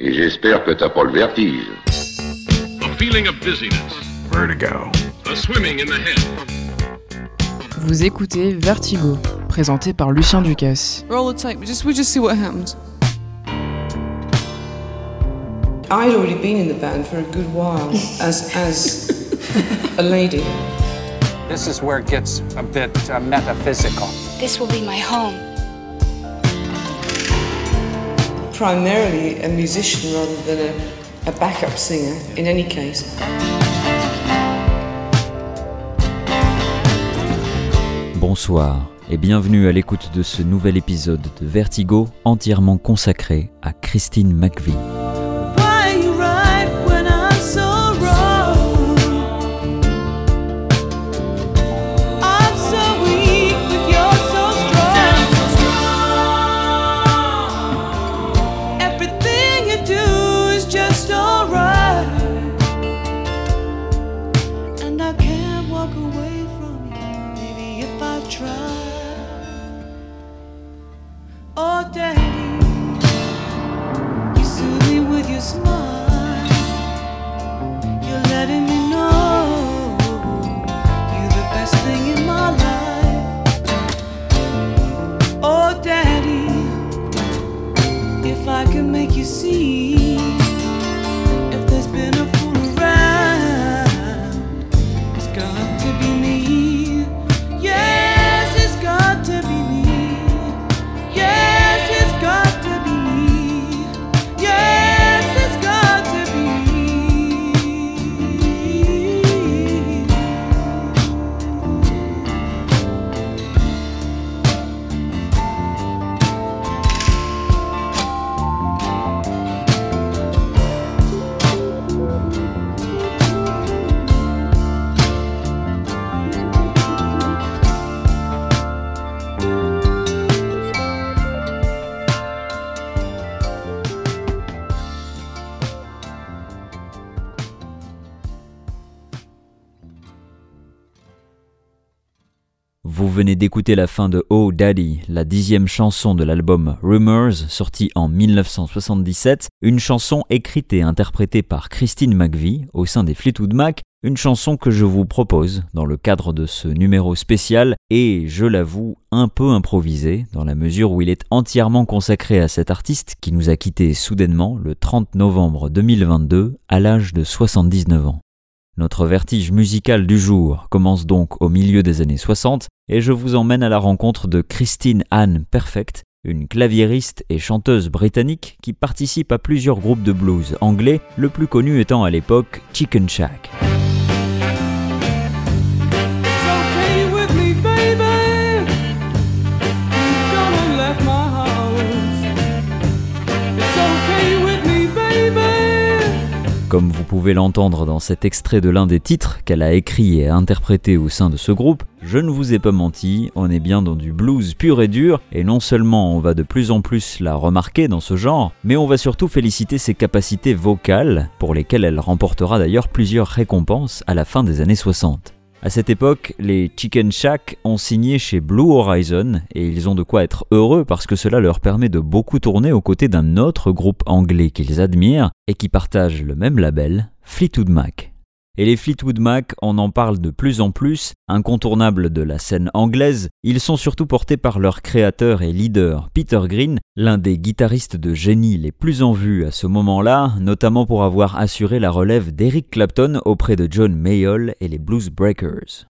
Et j'espère que t'as pas le vertige. A feeling of dizziness. Vertigo. A swimming in the head. Vous écoutez Vertigo, présenté par Lucien Ducasse. Roll the tape. We just we just see what happens. I'd already been in the band for a good while as as a lady. This is where it gets a bit uh, metaphysical. This will be my home. Primarily a musician rather than a, backup singer in any case. Bonsoir et bienvenue à l'écoute de ce nouvel épisode de Vertigo entièrement consacré à Christine McVie. Venez d'écouter la fin de Oh Daddy, la dixième chanson de l'album Rumors, sorti en 1977, une chanson écrite et interprétée par Christine McVie au sein des Fleetwood Mac, une chanson que je vous propose dans le cadre de ce numéro spécial et, je l'avoue, un peu improvisé dans la mesure où il est entièrement consacré à cet artiste qui nous a quittés soudainement le 30 novembre 2022 à l'âge de 79 ans. Notre vertige musical du jour commence donc au milieu des années 60 et je vous emmène à la rencontre de Christine Anne Perfect, une claviériste et chanteuse britannique qui participe à plusieurs groupes de blues anglais, le plus connu étant à l'époque Chicken Shack. Comme vous pouvez l'entendre dans cet extrait de l'un des titres qu'elle a écrit et interprété au sein de ce groupe, je ne vous ai pas menti, on est bien dans du blues pur et dur, et non seulement on va de plus en plus la remarquer dans ce genre, mais on va surtout féliciter ses capacités vocales, pour lesquelles elle remportera d'ailleurs plusieurs récompenses à la fin des années 60. À cette époque, les Chicken Shack ont signé chez Blue Horizon et ils ont de quoi être heureux parce que cela leur permet de beaucoup tourner aux côtés d'un autre groupe anglais qu'ils admirent et qui partage le même label, Fleetwood Mac. Et les Fleetwood Mac, on en parle de plus en plus, incontournables de la scène anglaise, ils sont surtout portés par leur créateur et leader, Peter Green, l'un des guitaristes de génie les plus en vue à ce moment-là, notamment pour avoir assuré la relève d'Eric Clapton auprès de John Mayall et les Blues Breakers.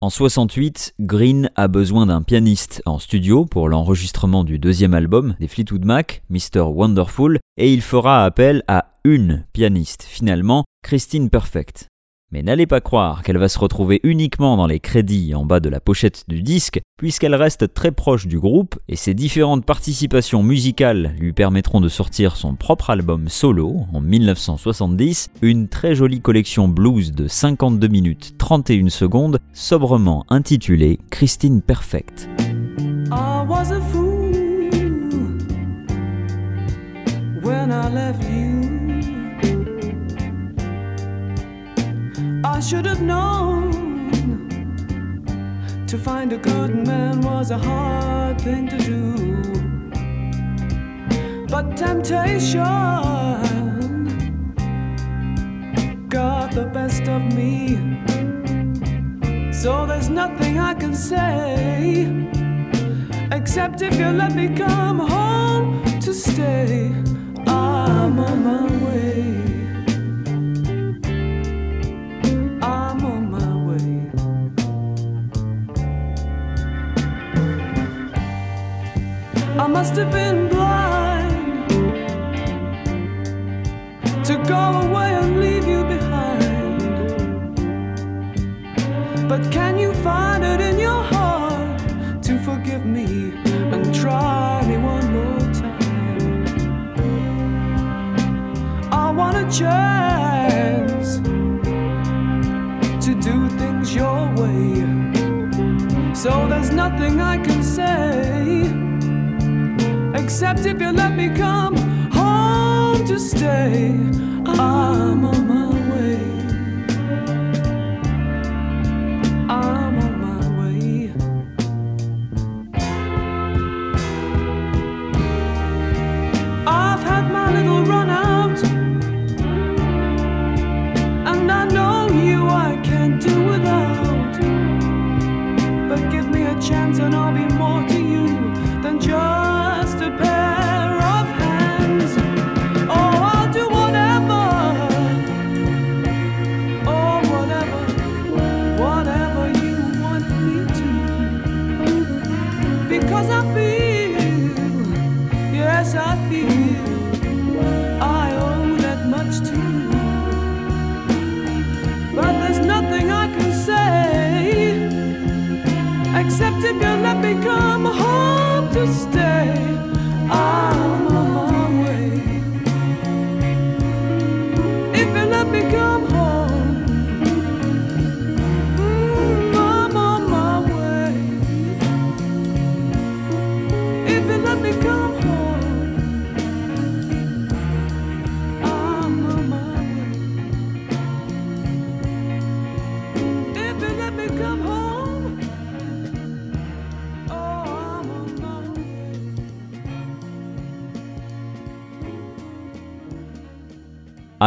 En 68, Green a besoin d'un pianiste en studio pour l'enregistrement du deuxième album des Fleetwood Mac, Mr. Wonderful, et il fera appel à une pianiste finalement, Christine Perfect. Mais n'allez pas croire qu'elle va se retrouver uniquement dans les crédits en bas de la pochette du disque, puisqu'elle reste très proche du groupe et ses différentes participations musicales lui permettront de sortir son propre album solo en 1970, une très jolie collection blues de 52 minutes 31 secondes, sobrement intitulée Christine Perfect. I should have known to find a good man was a hard thing to do. But temptation got the best of me. So there's nothing I can say except if you let me come home to stay. I'm on my way. I must have been blind to go away and leave you behind. But can you find it in your heart to forgive me and try me one more time? I want a chance to do things your way. So there's nothing I can say except if you let me come home to stay. I'm on my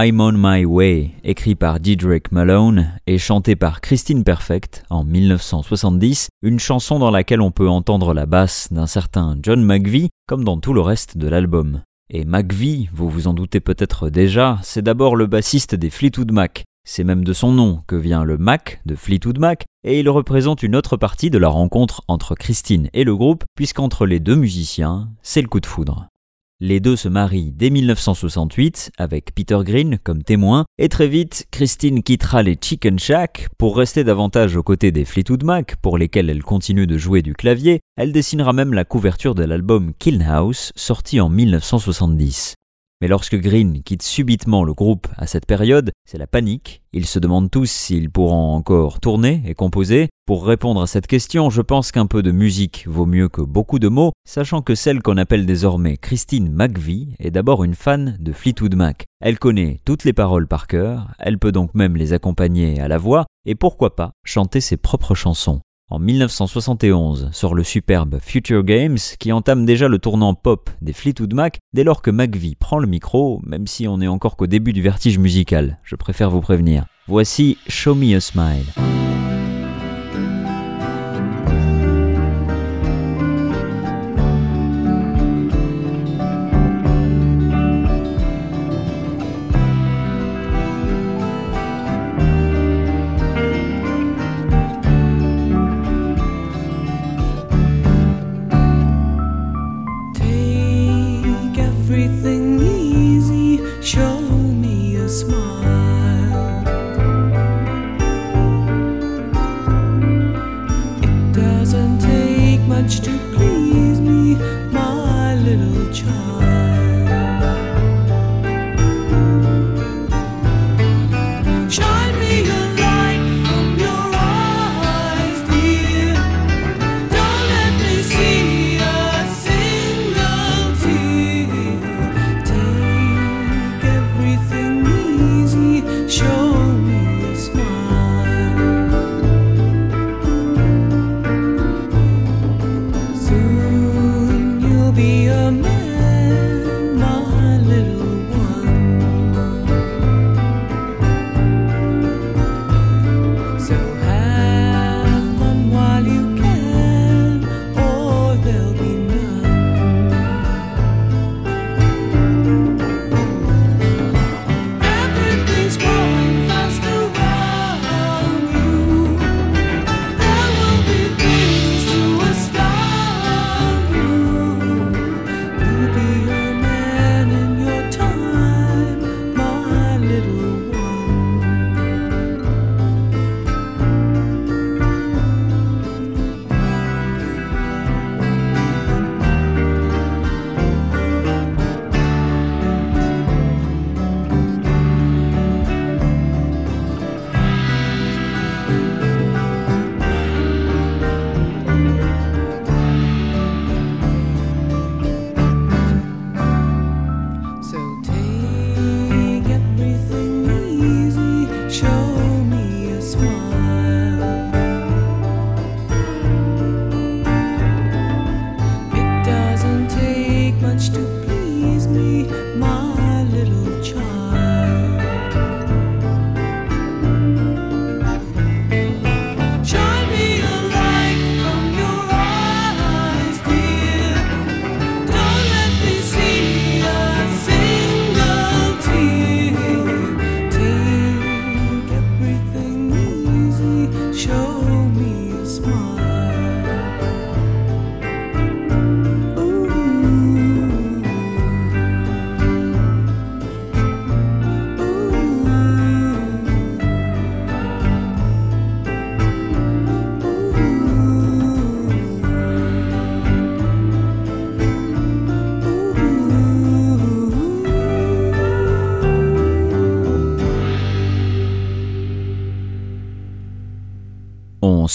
I'm on my way, écrit par Didrik Malone et chanté par Christine Perfect en 1970, une chanson dans laquelle on peut entendre la basse d'un certain John McVie comme dans tout le reste de l'album. Et McVie, vous vous en doutez peut-être déjà, c'est d'abord le bassiste des Fleetwood Mac. C'est même de son nom que vient le Mac de Fleetwood Mac, et il représente une autre partie de la rencontre entre Christine et le groupe, puisqu'entre les deux musiciens, c'est le coup de foudre. Les deux se marient dès 1968 avec Peter Green comme témoin et très vite Christine quittera les Chicken Shack pour rester davantage aux côtés des Fleetwood Mac pour lesquels elle continue de jouer du clavier. Elle dessinera même la couverture de l'album Kiln House sorti en 1970. Mais lorsque Green quitte subitement le groupe à cette période, c'est la panique. Ils se demandent tous s'ils pourront encore tourner et composer. Pour répondre à cette question, je pense qu'un peu de musique vaut mieux que beaucoup de mots, sachant que celle qu'on appelle désormais Christine McVie est d'abord une fan de Fleetwood Mac. Elle connaît toutes les paroles par cœur, elle peut donc même les accompagner à la voix, et pourquoi pas chanter ses propres chansons. En 1971 sort le superbe Future Games qui entame déjà le tournant pop des Fleetwood Mac dès lors que McVie prend le micro, même si on n'est encore qu'au début du vertige musical, je préfère vous prévenir. Voici Show Me a Smile.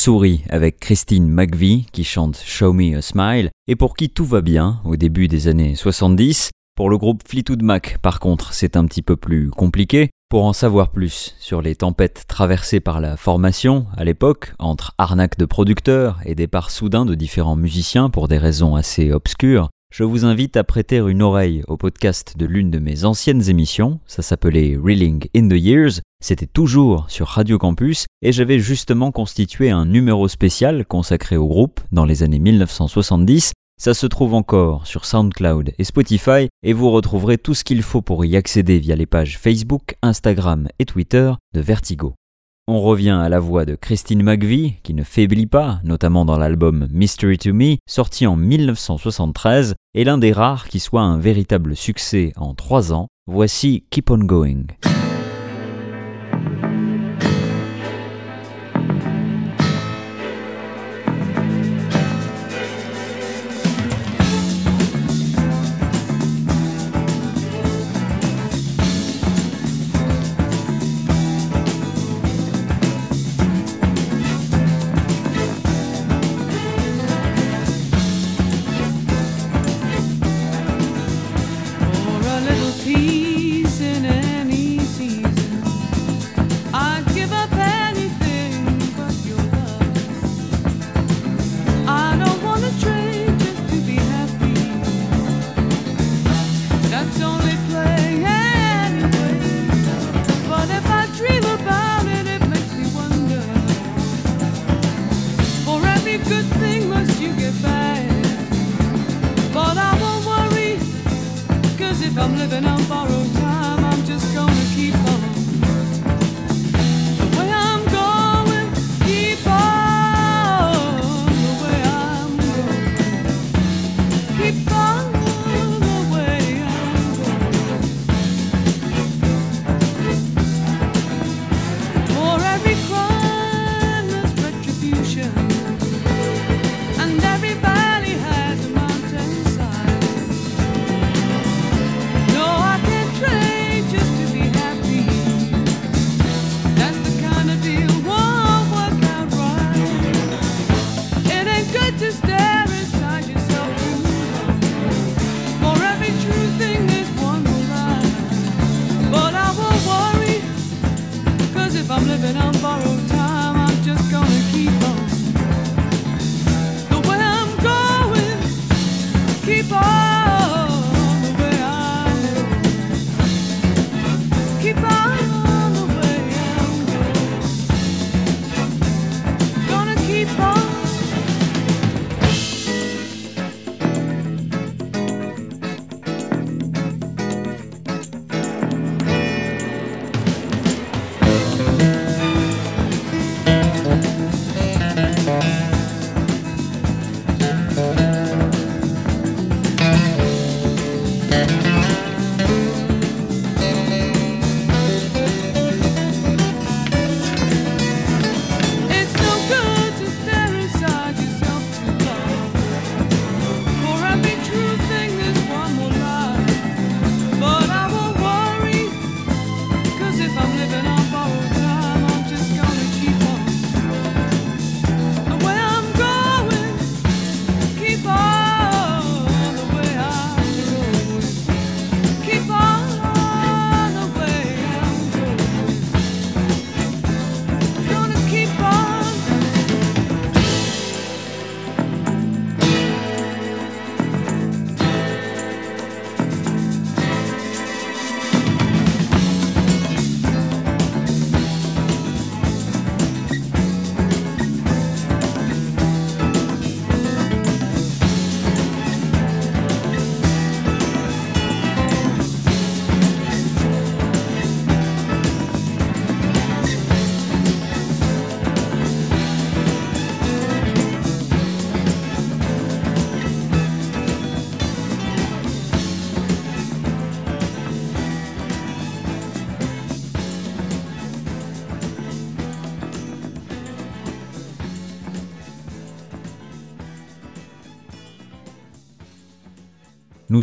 On sourit avec Christine McVie qui chante Show Me a Smile et pour qui tout va bien au début des années 70. Pour le groupe Fleetwood Mac, par contre, c'est un petit peu plus compliqué. Pour en savoir plus sur les tempêtes traversées par la formation à l'époque, entre arnaques de producteurs et départ soudain de différents musiciens pour des raisons assez obscures, je vous invite à prêter une oreille au podcast de l'une de mes anciennes émissions, ça s'appelait Reeling in the Years, c'était toujours sur Radio Campus. Et j'avais justement constitué un numéro spécial consacré au groupe dans les années 1970 ça se trouve encore sur SoundCloud et Spotify. Et vous retrouverez tout ce qu'il faut pour y accéder via les pages Facebook, Instagram et Twitter de Vertigo. On revient à la voix de Christine McVie, qui ne faiblit pas, notamment dans l'album Mystery to Me, sorti en 1973, et l'un des rares qui soit un véritable succès en trois ans. Voici Keep On Going.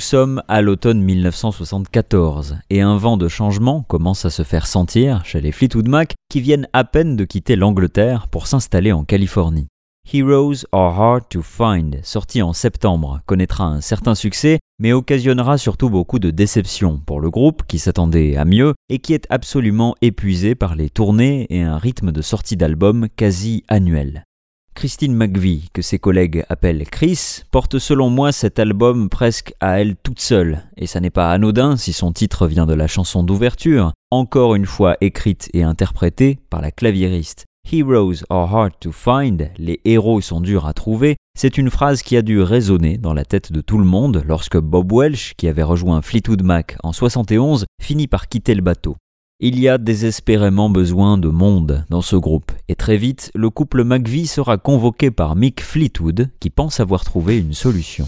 Sommes à l'automne 1974 et un vent de changement commence à se faire sentir chez les Fleetwood Mac qui viennent à peine de quitter l'Angleterre pour s'installer en Californie. Heroes Are Hard to Find, sorti en septembre, connaîtra un certain succès, mais occasionnera surtout beaucoup de déceptions pour le groupe qui s'attendait à mieux et qui est absolument épuisé par les tournées et un rythme de sortie d'albums quasi annuel. Christine McVie, que ses collègues appellent Chris, porte selon moi cet album presque à elle toute seule, et ça n'est pas anodin si son titre vient de la chanson d'ouverture, encore une fois écrite et interprétée par la claviériste. Heroes are hard to find, les héros sont durs à trouver, c'est une phrase qui a dû résonner dans la tête de tout le monde lorsque Bob Welsh, qui avait rejoint Fleetwood Mac en 71, finit par quitter le bateau. Il y a désespérément besoin de monde dans ce groupe, et très vite, le couple McVie sera convoqué par Mick Fleetwood, qui pense avoir trouvé une solution.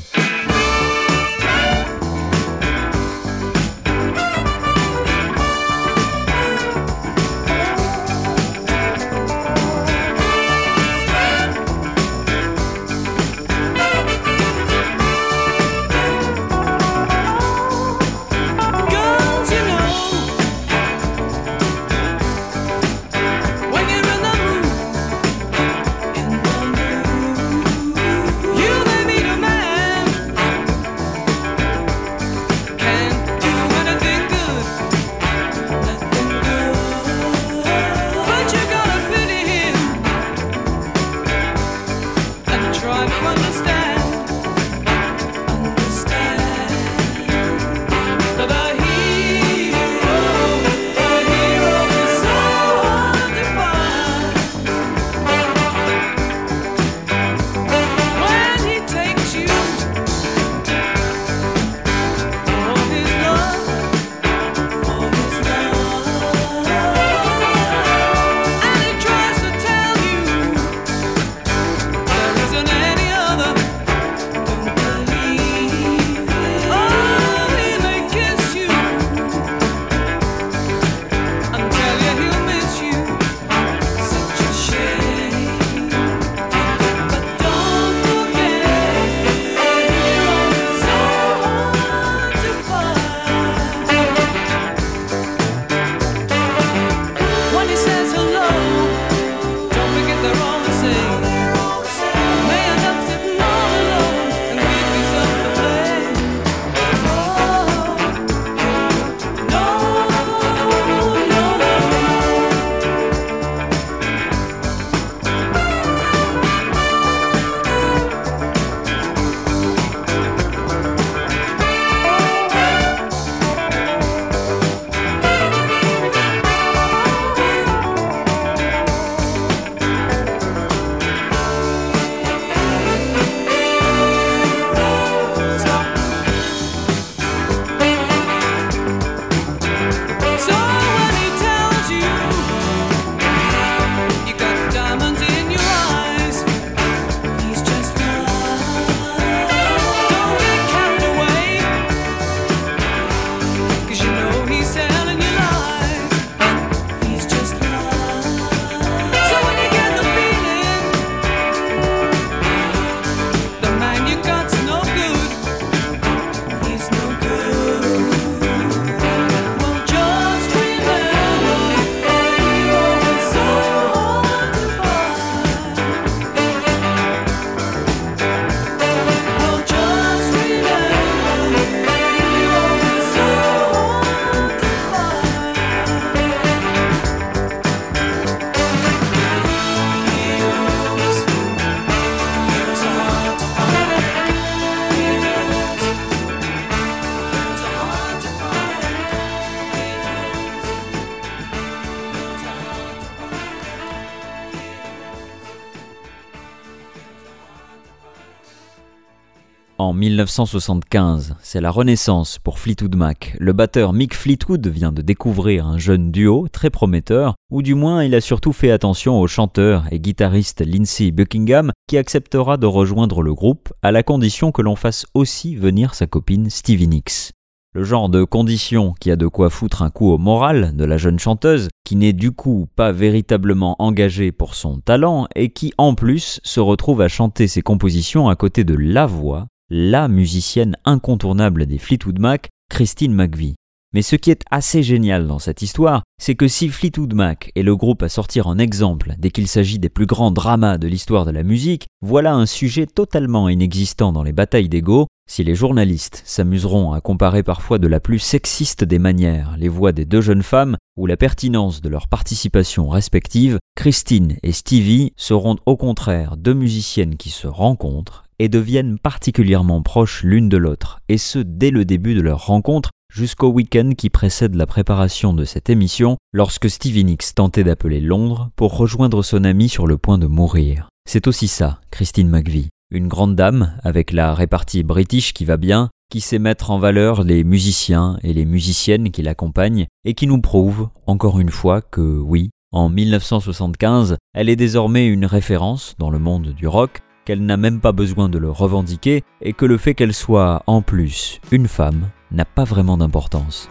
1975, c'est la renaissance pour Fleetwood Mac. Le batteur Mick Fleetwood vient de découvrir un jeune duo très prometteur, ou du moins il a surtout fait attention au chanteur et guitariste Lindsey Buckingham qui acceptera de rejoindre le groupe à la condition que l'on fasse aussi venir sa copine Stevie Nicks. Le genre de condition qui a de quoi foutre un coup au moral de la jeune chanteuse, qui n'est du coup pas véritablement engagée pour son talent et qui en plus se retrouve à chanter ses compositions à côté de la voix la musicienne incontournable des Fleetwood Mac, Christine McVie. Mais ce qui est assez génial dans cette histoire, c'est que si Fleetwood Mac est le groupe à sortir en exemple dès qu'il s'agit des plus grands dramas de l'histoire de la musique, voilà un sujet totalement inexistant dans les batailles d'ego. Si les journalistes s'amuseront à comparer parfois de la plus sexiste des manières les voix des deux jeunes femmes ou la pertinence de leur participation respective, Christine et Stevie seront au contraire deux musiciennes qui se rencontrent et deviennent particulièrement proches l'une de l'autre, et ce dès le début de leur rencontre, jusqu'au week-end qui précède la préparation de cette émission, lorsque Stevie Nicks tentait d'appeler Londres pour rejoindre son ami sur le point de mourir. C'est aussi ça, Christine McVie. Une grande dame, avec la répartie british qui va bien, qui sait mettre en valeur les musiciens et les musiciennes qui l'accompagnent, et qui nous prouve, encore une fois, que oui, en 1975, elle est désormais une référence dans le monde du rock, qu'elle n'a même pas besoin de le revendiquer, et que le fait qu'elle soit, en plus, une femme, n'a pas vraiment d'importance.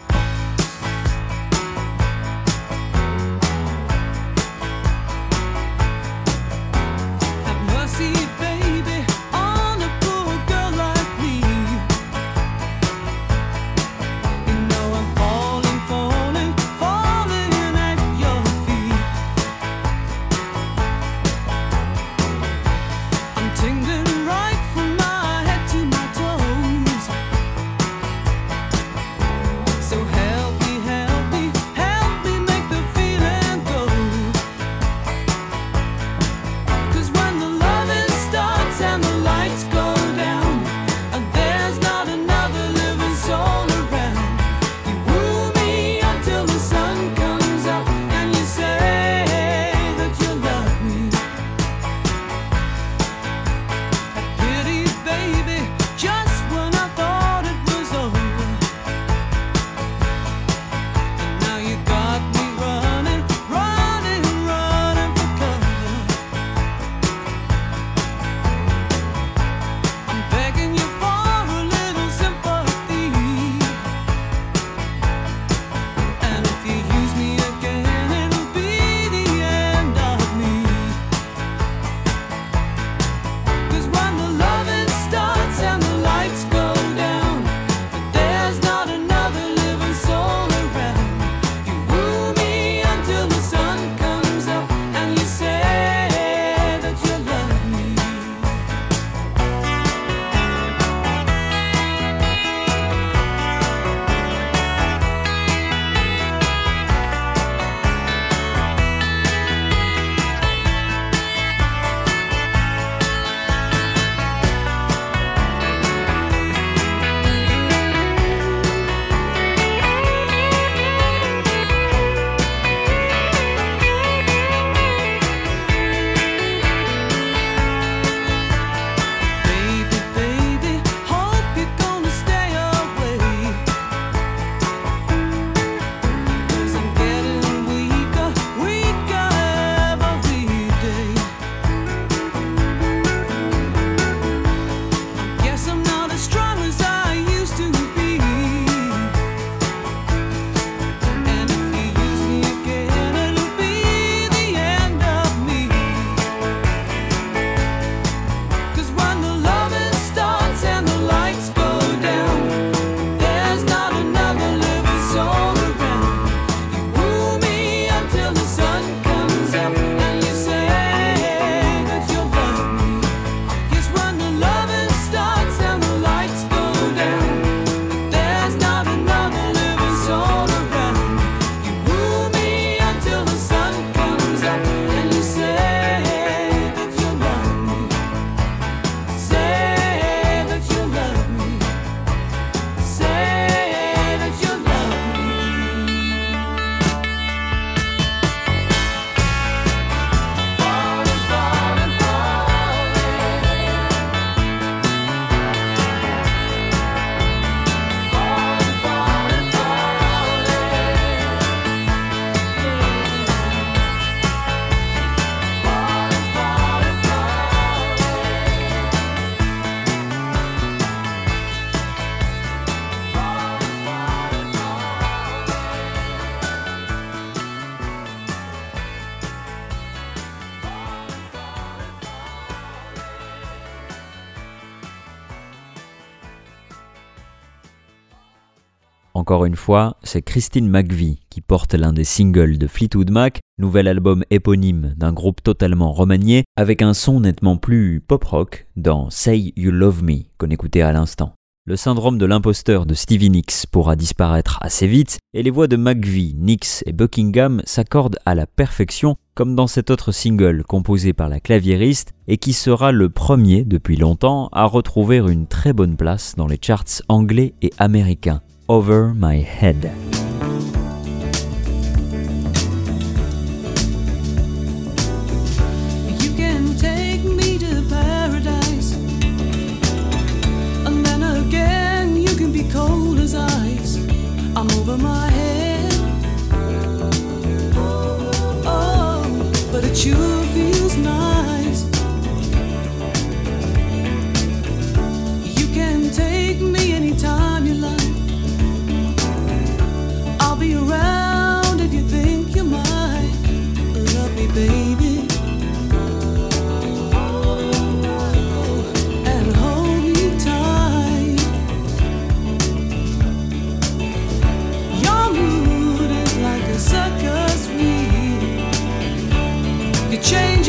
Encore une fois, c'est Christine McVie qui porte l'un des singles de Fleetwood Mac, nouvel album éponyme d'un groupe totalement remanié, avec un son nettement plus pop-rock dans Say You Love Me qu'on écoutait à l'instant. Le syndrome de l'imposteur de Stevie Nicks pourra disparaître assez vite et les voix de McVie, Nicks et Buckingham s'accordent à la perfection comme dans cet autre single composé par la claviériste et qui sera le premier depuis longtemps à retrouver une très bonne place dans les charts anglais et américains, Over My Head. change.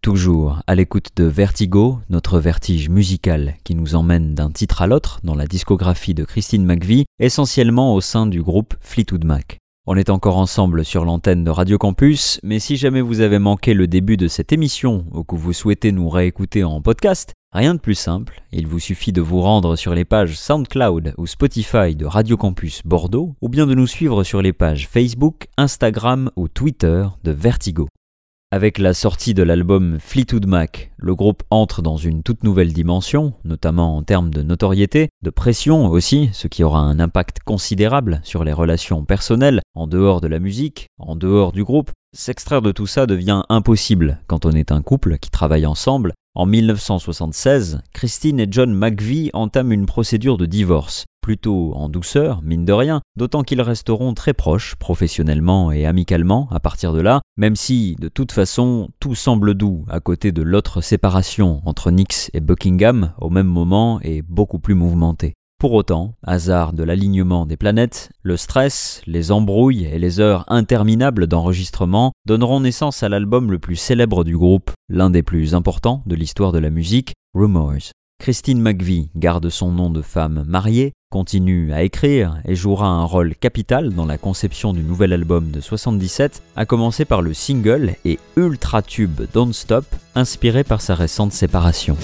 Toujours à l'écoute de Vertigo, notre vertige musical qui nous emmène d'un titre à l'autre dans la discographie de Christine McVie, essentiellement au sein du groupe Fleetwood Mac. On est encore ensemble sur l'antenne de Radio Campus, mais si jamais vous avez manqué le début de cette émission ou que vous souhaitez nous réécouter en podcast, rien de plus simple, il vous suffit de vous rendre sur les pages SoundCloud ou Spotify de Radio Campus Bordeaux, ou bien de nous suivre sur les pages Facebook, Instagram ou Twitter de Vertigo. Avec la sortie de l'album Fleetwood Mac, le groupe entre dans une toute nouvelle dimension, notamment en termes de notoriété, de pression aussi, ce qui aura un impact considérable sur les relations personnelles, en dehors de la musique, en dehors du groupe. S'extraire de tout ça devient impossible quand on est un couple qui travaille ensemble. En 1976, Christine et John McVie entament une procédure de divorce, plutôt en douceur, mine de rien, d'autant qu'ils resteront très proches professionnellement et amicalement à partir de là, même si, de toute façon, tout semble doux à côté de l'autre séparation entre Nix et Buckingham au même moment et beaucoup plus mouvementée. Pour autant, hasard de l'alignement des planètes, le stress, les embrouilles et les heures interminables d'enregistrement donneront naissance à l'album le plus célèbre du groupe, l'un des plus importants de l'histoire de la musique, Rumors. Christine McVie garde son nom de femme mariée, continue à écrire et jouera un rôle capital dans la conception du nouvel album de 77, à commencer par le single et ultra tube Don't Stop, inspiré par sa récente séparation.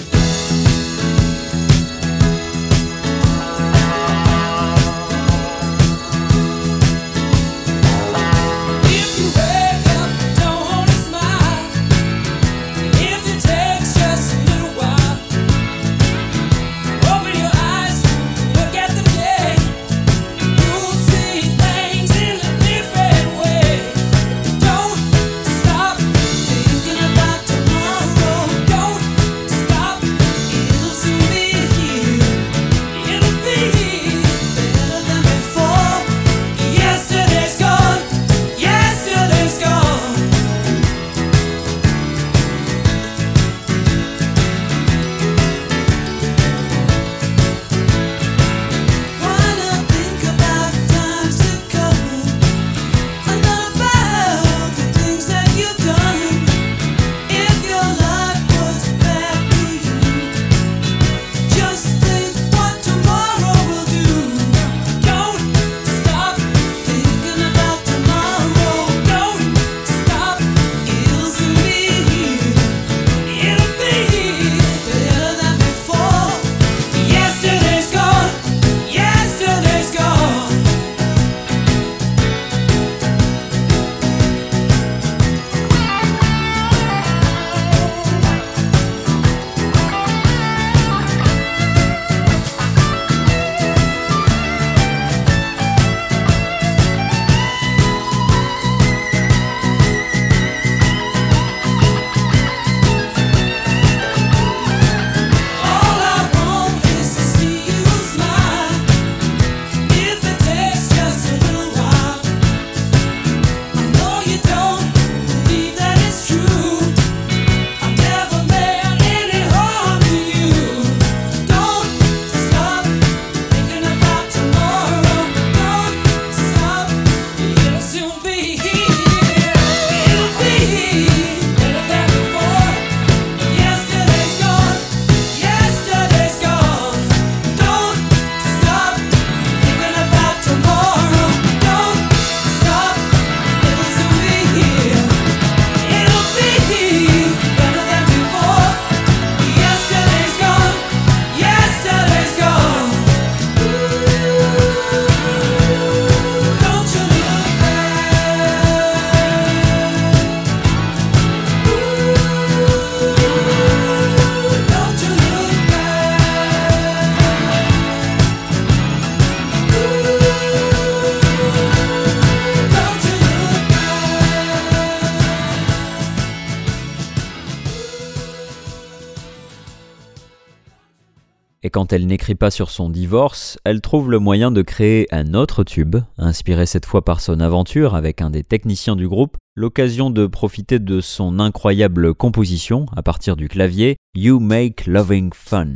Et quand elle n'écrit pas sur son divorce, elle trouve le moyen de créer un autre tube, inspiré cette fois par son aventure avec un des techniciens du groupe, l'occasion de profiter de son incroyable composition à partir du clavier You Make Loving Fun.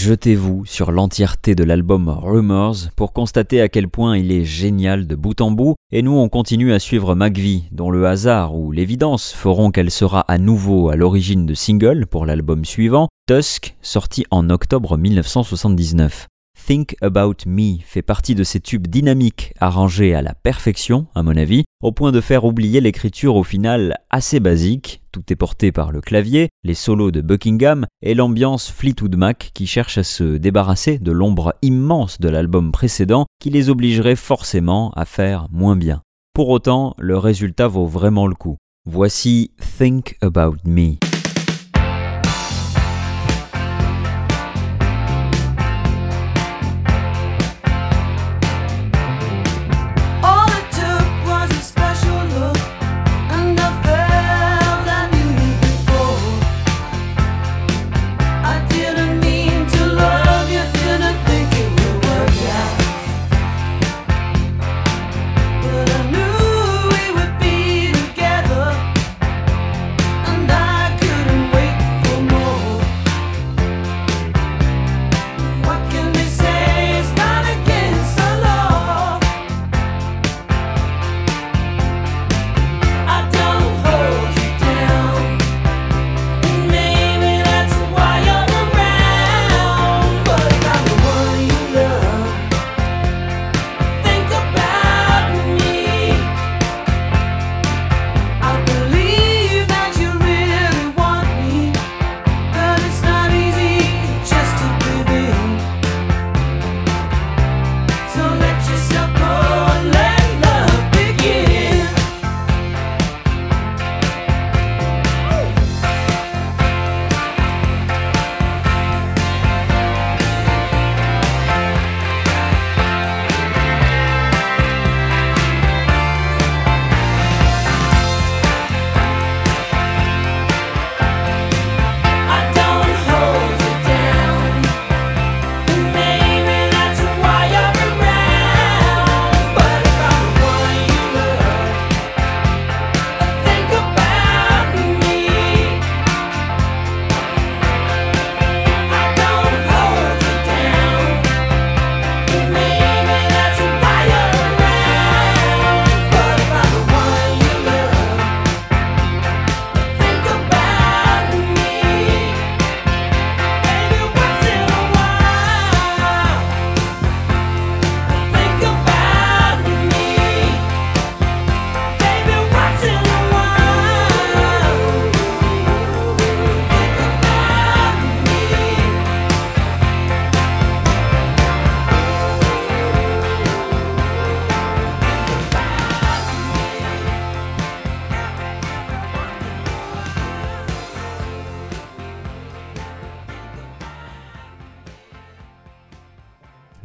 Jetez-vous sur l'entièreté de l'album Rumors pour constater à quel point il est génial de bout en bout, et nous on continue à suivre McVie, dont le hasard ou l'évidence feront qu'elle sera à nouveau à l'origine de single pour l'album suivant, Tusk, sorti en octobre 1979. Think About Me fait partie de ces tubes dynamiques arrangés à la perfection, à mon avis, au point de faire oublier l'écriture au final assez basique. Tout est porté par le clavier, les solos de Buckingham et l'ambiance Fleetwood Mac qui cherche à se débarrasser de l'ombre immense de l'album précédent qui les obligerait forcément à faire moins bien. Pour autant, le résultat vaut vraiment le coup. Voici Think About Me.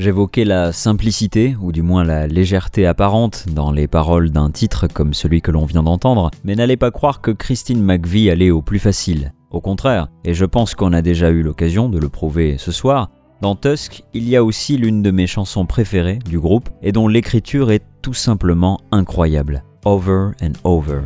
J'évoquais la simplicité, ou du moins la légèreté apparente, dans les paroles d'un titre comme celui que l'on vient d'entendre, mais n'allez pas croire que Christine McVie allait au plus facile. Au contraire, et je pense qu'on a déjà eu l'occasion de le prouver ce soir, dans Tusk, il y a aussi l'une de mes chansons préférées du groupe et dont l'écriture est tout simplement incroyable. Over and Over.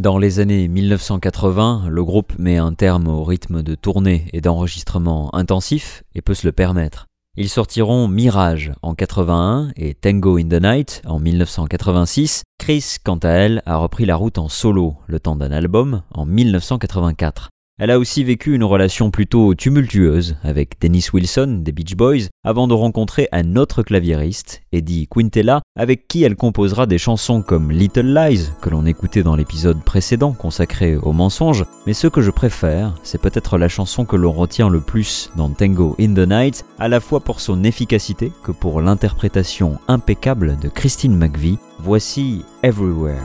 Dans les années 1980, le groupe met un terme au rythme de tournée et d'enregistrement intensif et peut se le permettre. Ils sortiront Mirage en 81 et Tango in the Night en 1986. Chris, quant à elle, a repris la route en solo le temps d'un album en 1984. Elle a aussi vécu une relation plutôt tumultueuse avec Dennis Wilson des Beach Boys avant de rencontrer un autre claviériste, Eddie Quintella, avec qui elle composera des chansons comme Little Lies, que l'on écoutait dans l'épisode précédent consacré aux mensonges, mais ce que je préfère, c'est peut-être la chanson que l'on retient le plus dans Tango in the Night, à la fois pour son efficacité que pour l'interprétation impeccable de Christine McVie. Voici Everywhere.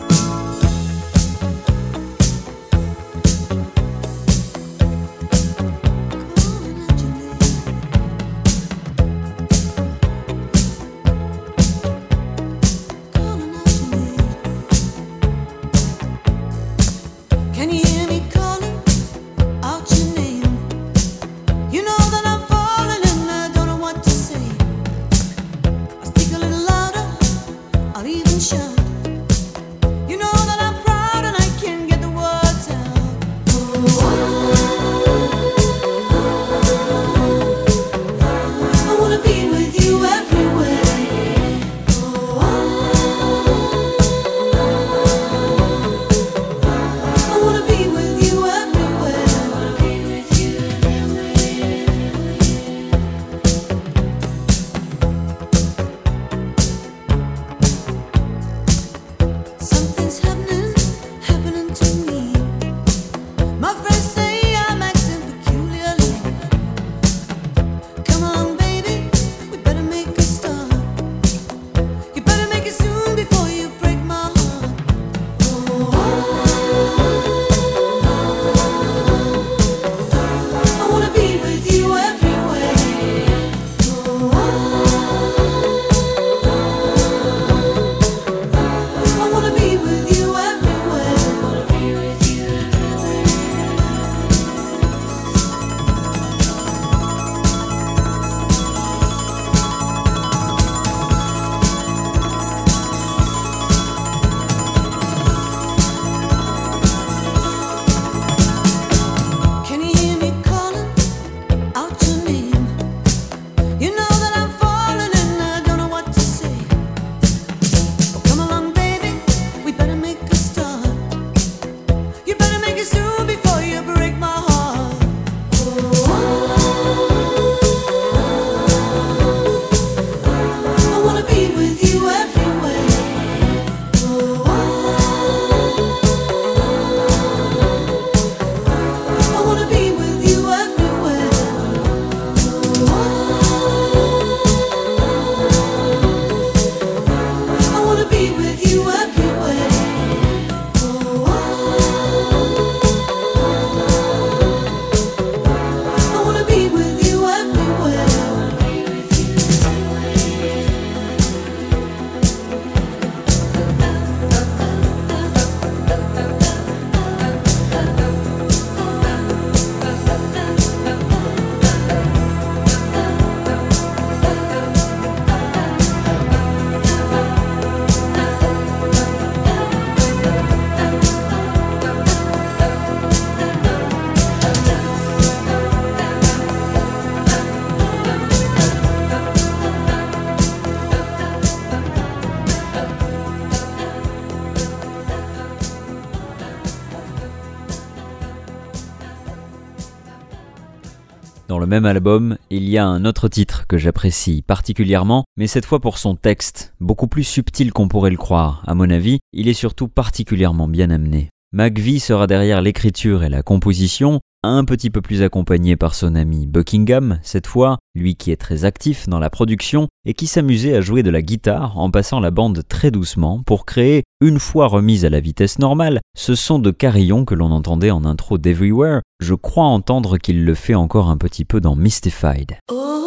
Dans le même album, il y a un autre titre que j'apprécie particulièrement, mais cette fois pour son texte, beaucoup plus subtil qu'on pourrait le croire. À mon avis, il est surtout particulièrement bien amené. McVie sera derrière l'écriture et la composition, un petit peu plus accompagné par son ami Buckingham, cette fois, lui qui est très actif dans la production et qui s'amusait à jouer de la guitare en passant la bande très doucement pour créer, une fois remise à la vitesse normale, ce son de carillon que l'on entendait en intro d'Everywhere. Je crois entendre qu'il le fait encore un petit peu dans Mystified. Oh,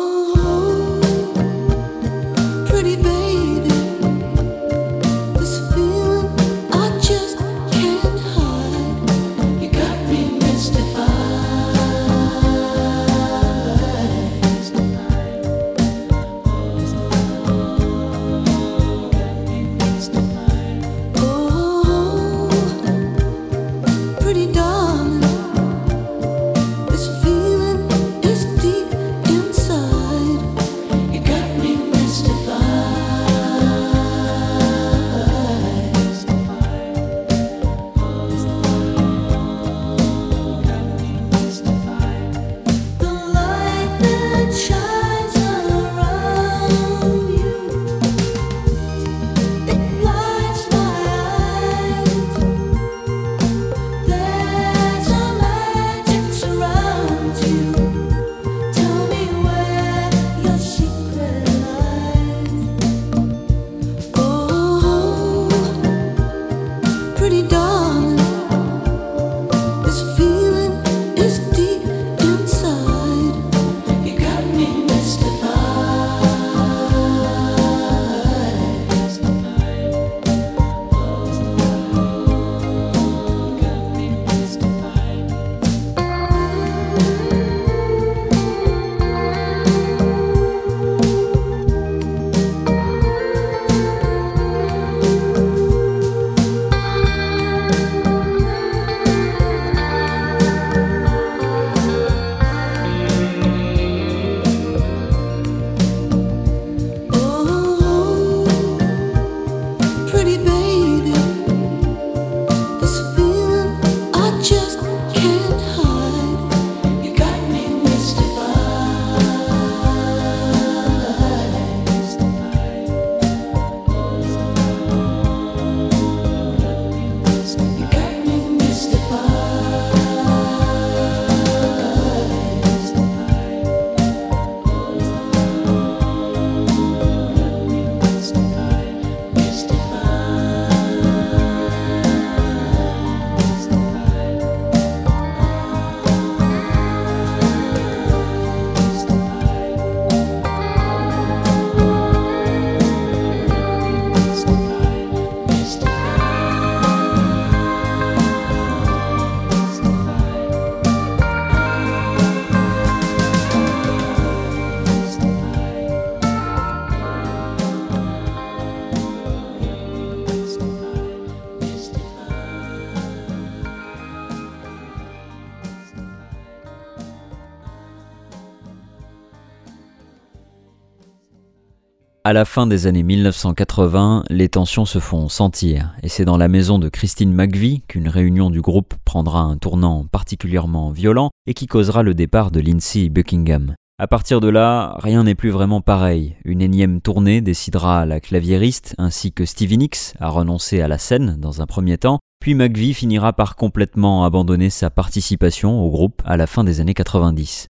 À la fin des années 1980, les tensions se font sentir, et c'est dans la maison de Christine McVie qu'une réunion du groupe prendra un tournant particulièrement violent et qui causera le départ de Lindsay Buckingham. À partir de là, rien n'est plus vraiment pareil. Une énième tournée décidera la claviériste ainsi que Stevie Nicks à renoncer à la scène dans un premier temps, puis McVie finira par complètement abandonner sa participation au groupe à la fin des années 90.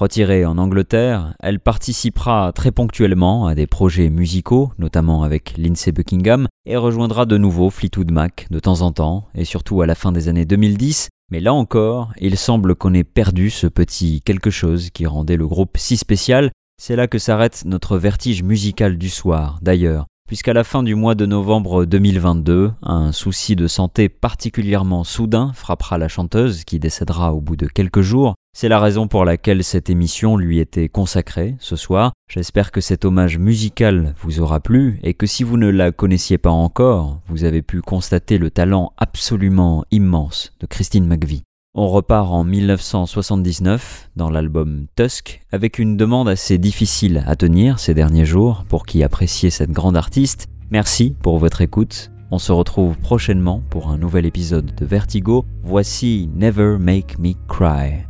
Retirée en Angleterre, elle participera très ponctuellement à des projets musicaux, notamment avec Lindsay Buckingham, et rejoindra de nouveau Fleetwood Mac de temps en temps, et surtout à la fin des années 2010, mais là encore, il semble qu'on ait perdu ce petit quelque chose qui rendait le groupe si spécial. C'est là que s'arrête notre vertige musical du soir, d'ailleurs, puisqu'à la fin du mois de novembre 2022, un souci de santé particulièrement soudain frappera la chanteuse qui décédera au bout de quelques jours. C'est la raison pour laquelle cette émission lui était consacrée ce soir. J'espère que cet hommage musical vous aura plu et que si vous ne la connaissiez pas encore, vous avez pu constater le talent absolument immense de Christine McVie. On repart en 1979 dans l'album Tusk avec une demande assez difficile à tenir ces derniers jours pour qui appréciait cette grande artiste. Merci pour votre écoute. On se retrouve prochainement pour un nouvel épisode de Vertigo. Voici Never Make Me Cry.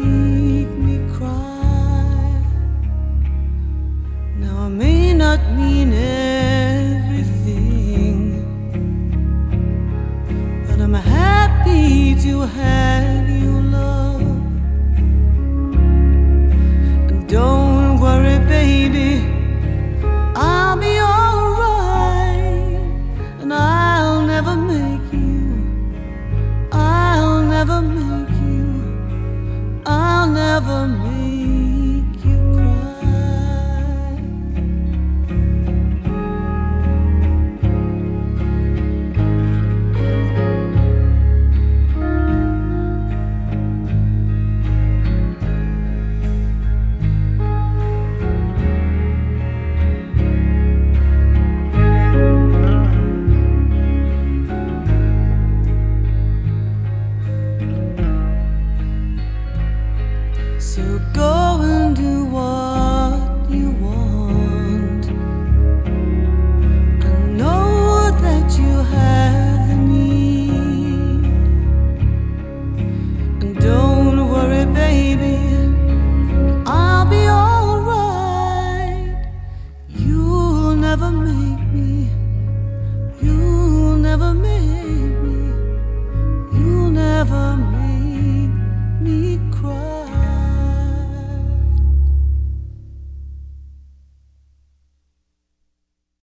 meaning.